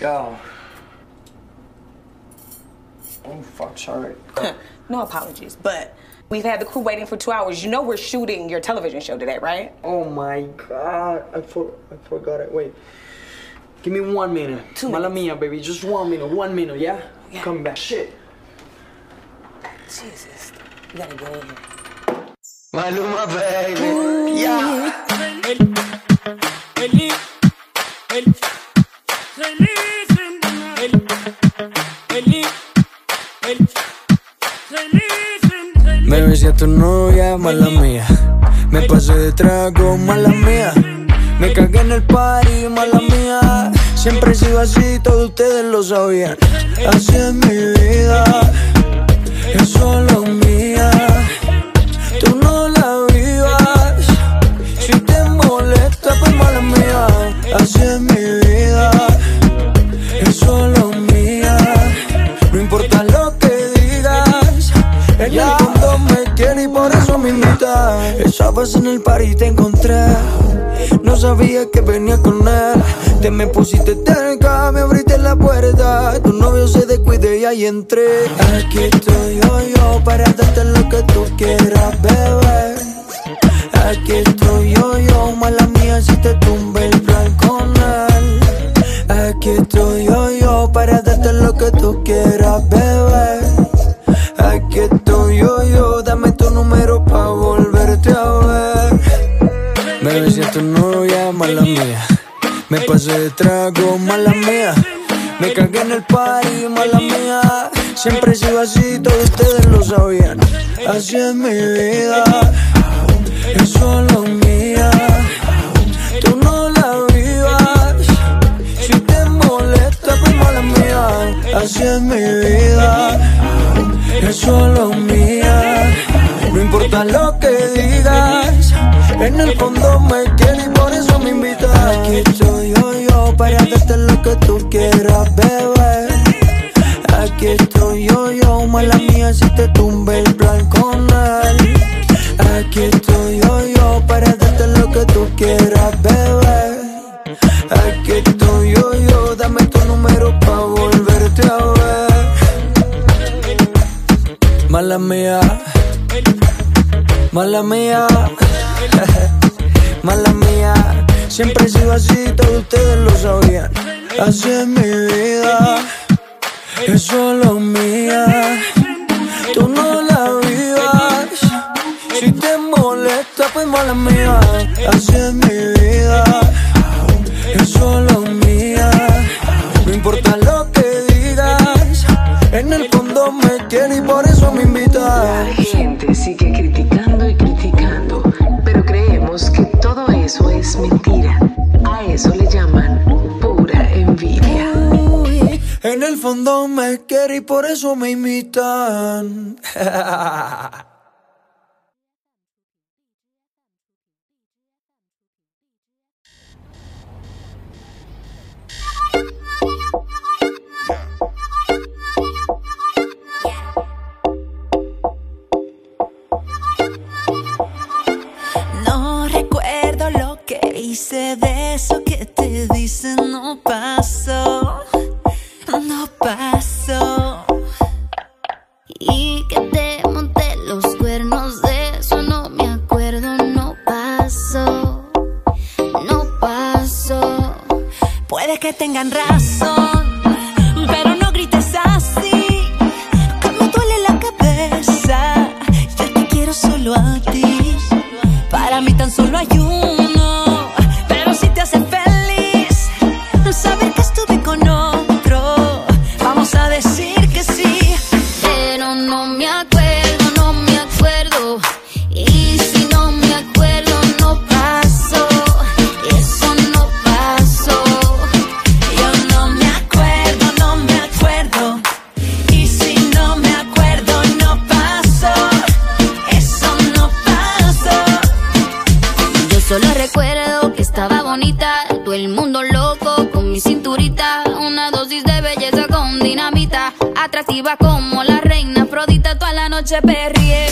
Yo. Oh, fuck, sorry. no apologies, but we've had the crew waiting for two hours. You know we're shooting your television show today, right? Oh my god, I, for, I forgot it. Wait. Give me one minute. Two Mala minutes. mia, baby. Just one minute. One minute, yeah? Yeah. Come back. Shit. Jesus, you gotta get in here. Maluma, baby. Yeah. Me besé a tu novia, mala mía. Me pasé de trago, mala mía. Me cagué en el party, mala mía. Siempre he sido así, todos ustedes lo sabían. Así es mi vida, es solo mía. Tú no la vivas. Si te molesta, pues mala mía. Así es mi vida, Esa vez en el party te encontré, no sabía que venía con él. Te me pusiste cerca, me abriste la puerta. Tu novio se descuide y ahí entré. Aquí estoy yo, yo, para darte lo que tú quieras, bebé. Aquí estoy yo, yo, mala mía si te tumbe el plan con él. Aquí estoy yo, yo, para darte lo que tú quieras, bebé. Tu novia, mala mía. Me pasé de trago, mala mía. Me cagué en el party, mala mía. Siempre he sido así, todos ustedes lo sabían. Así es mi vida, es solo mía. Tú no la vivas. Si te molesta, pues mala mía. Así es mi vida, es solo mía. No importa lo que en el fondo me quiere y por eso me invitas. Aquí estoy yo, yo, para darte lo que tú quieras, bebé. Aquí estoy yo, yo, mala mía si te tumbe el plan con. Así es mi vida, es solo mía. Tú no la vivas. Si te molesta, pues mala mía. Así es mi vida, por eso me imitan. No recuerdo lo que hice de tan solo hay uno, una dosis de belleza con dinamita, atractiva como la reina Afrodita, toda la noche perrié,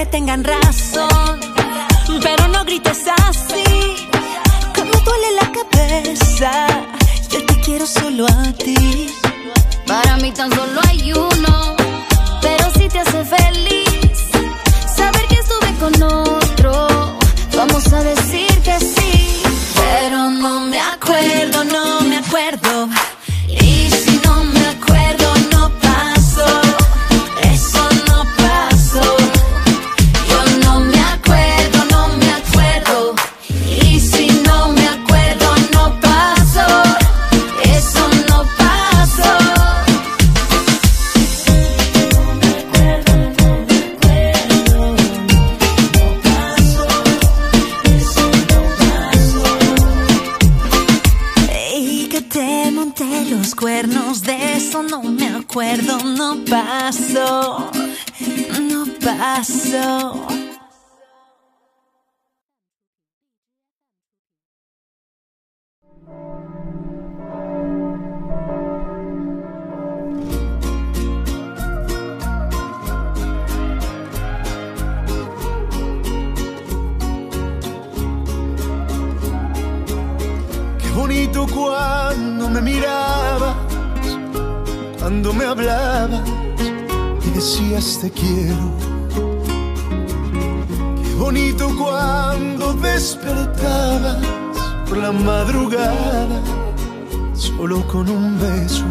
que tengan razón. Pero no grites así, Que me duele la cabeza. Yo te quiero solo a ti. Para mí tan solo hay uno. Qué bonito cuando me mirabas, cuando me hablabas y decías te quiero. Qué bonito cuando despertaba por la madrugada, solo con un beso.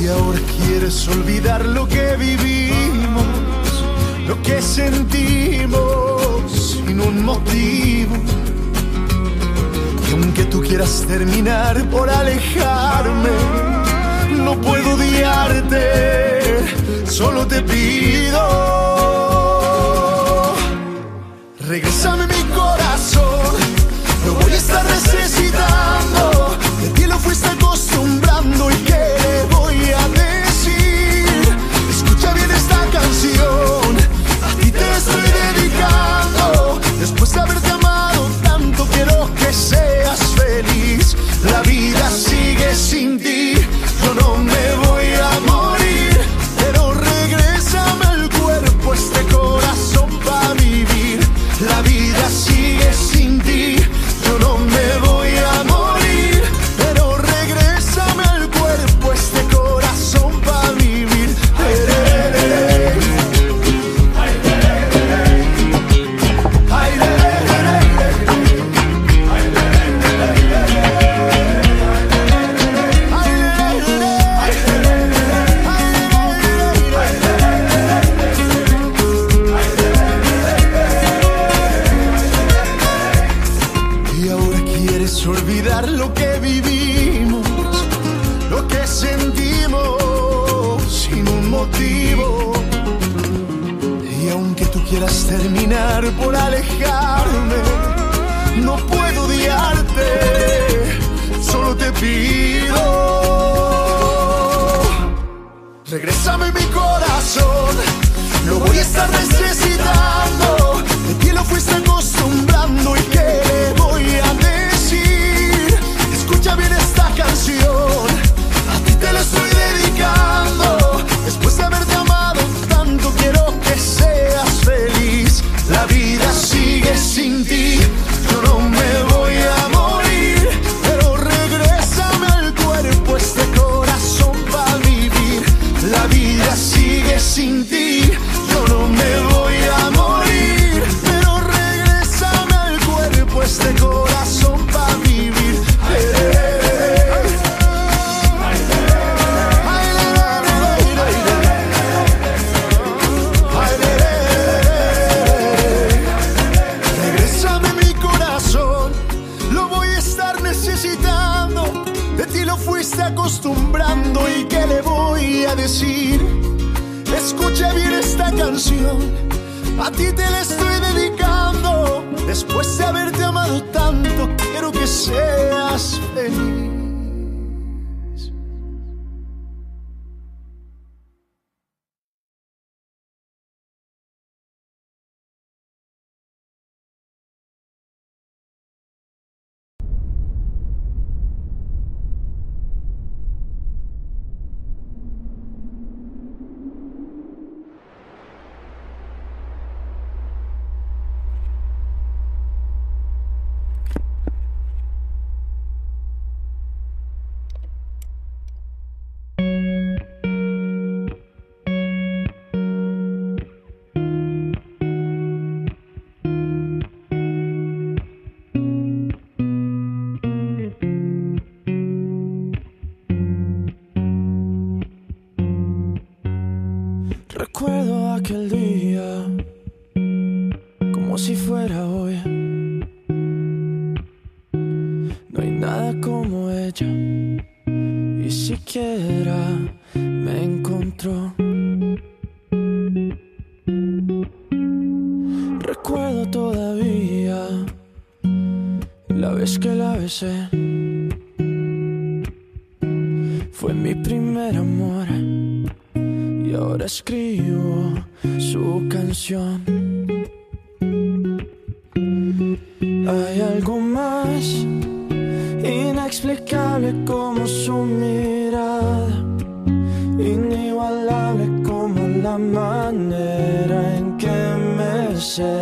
Y ahora quieres olvidar lo que vivimos, lo que sentimos, sin un motivo. Y aunque tú quieras terminar por alejarme, no puedo odiarte, solo te pido. Regresame mi corazón estás necesitando, que lo fuiste acostumbrando y que le voy a decir. Escucha bien esta canción. Vez que la besé. Fue mi primer amor y ahora escribo su canción. Hay algo más inexplicable como su mirada, inigualable como la manera en que me y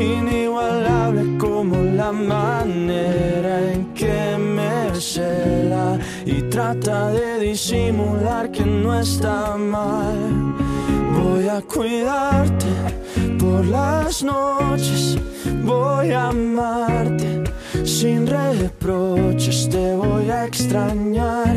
inigualable como la manera en que me cela y trata de disimular que no está mal. Voy a cuidarte por las noches, voy a amarte sin reproches, te voy a extrañar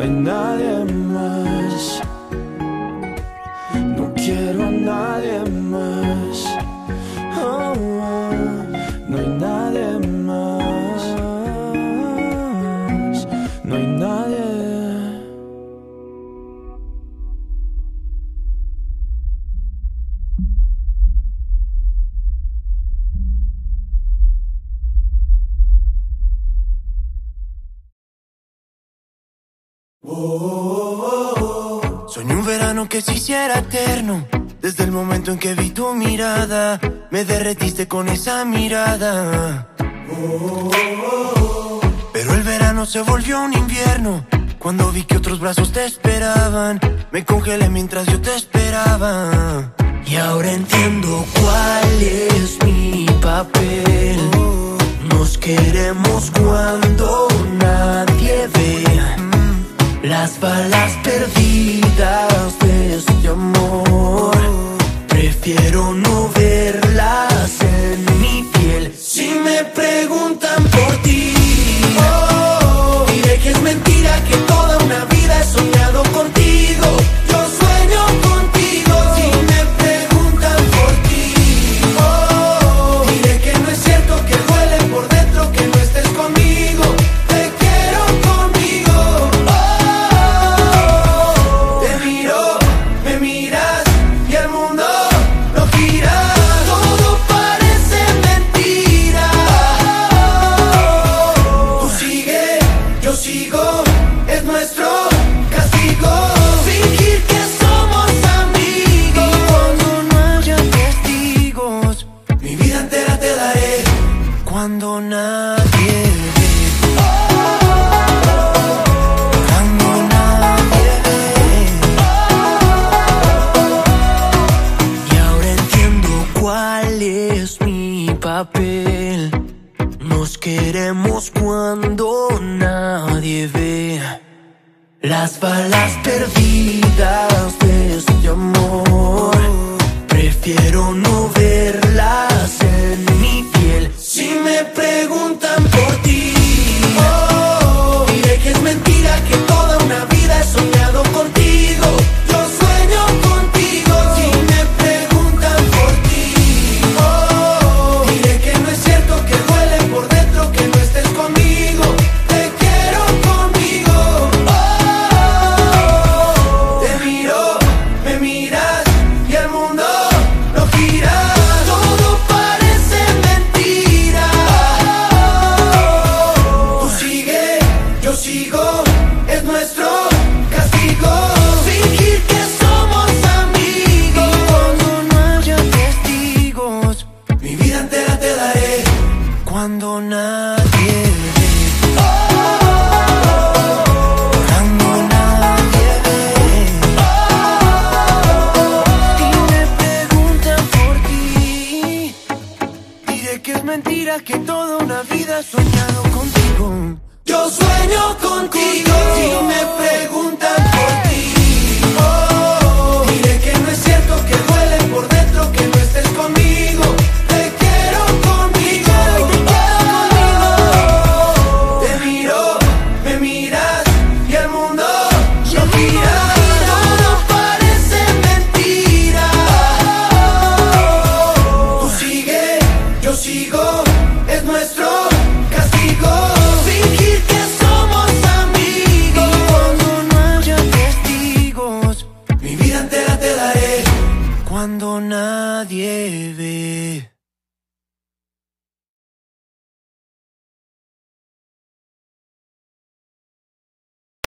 No hay nadie más. No quiero a nadie más. Con esa mirada. Pero el verano se volvió un invierno. Cuando vi que otros brazos te esperaban, me congelé mientras yo te esperaba. Y ahora entiendo cuál es mi papel. Nos queremos cuando nadie ve. Las balas perdidas de este amor Prefiero no verlas preguntan mi vida entera te daré. Cuando nadie ve. Cuando nadie ve. Y ahora entiendo cuál es mi papel. Nos queremos cuando nadie ve. Las balas perdidas de este amor. Prefiero no verlas en mi piel. Si me preguntan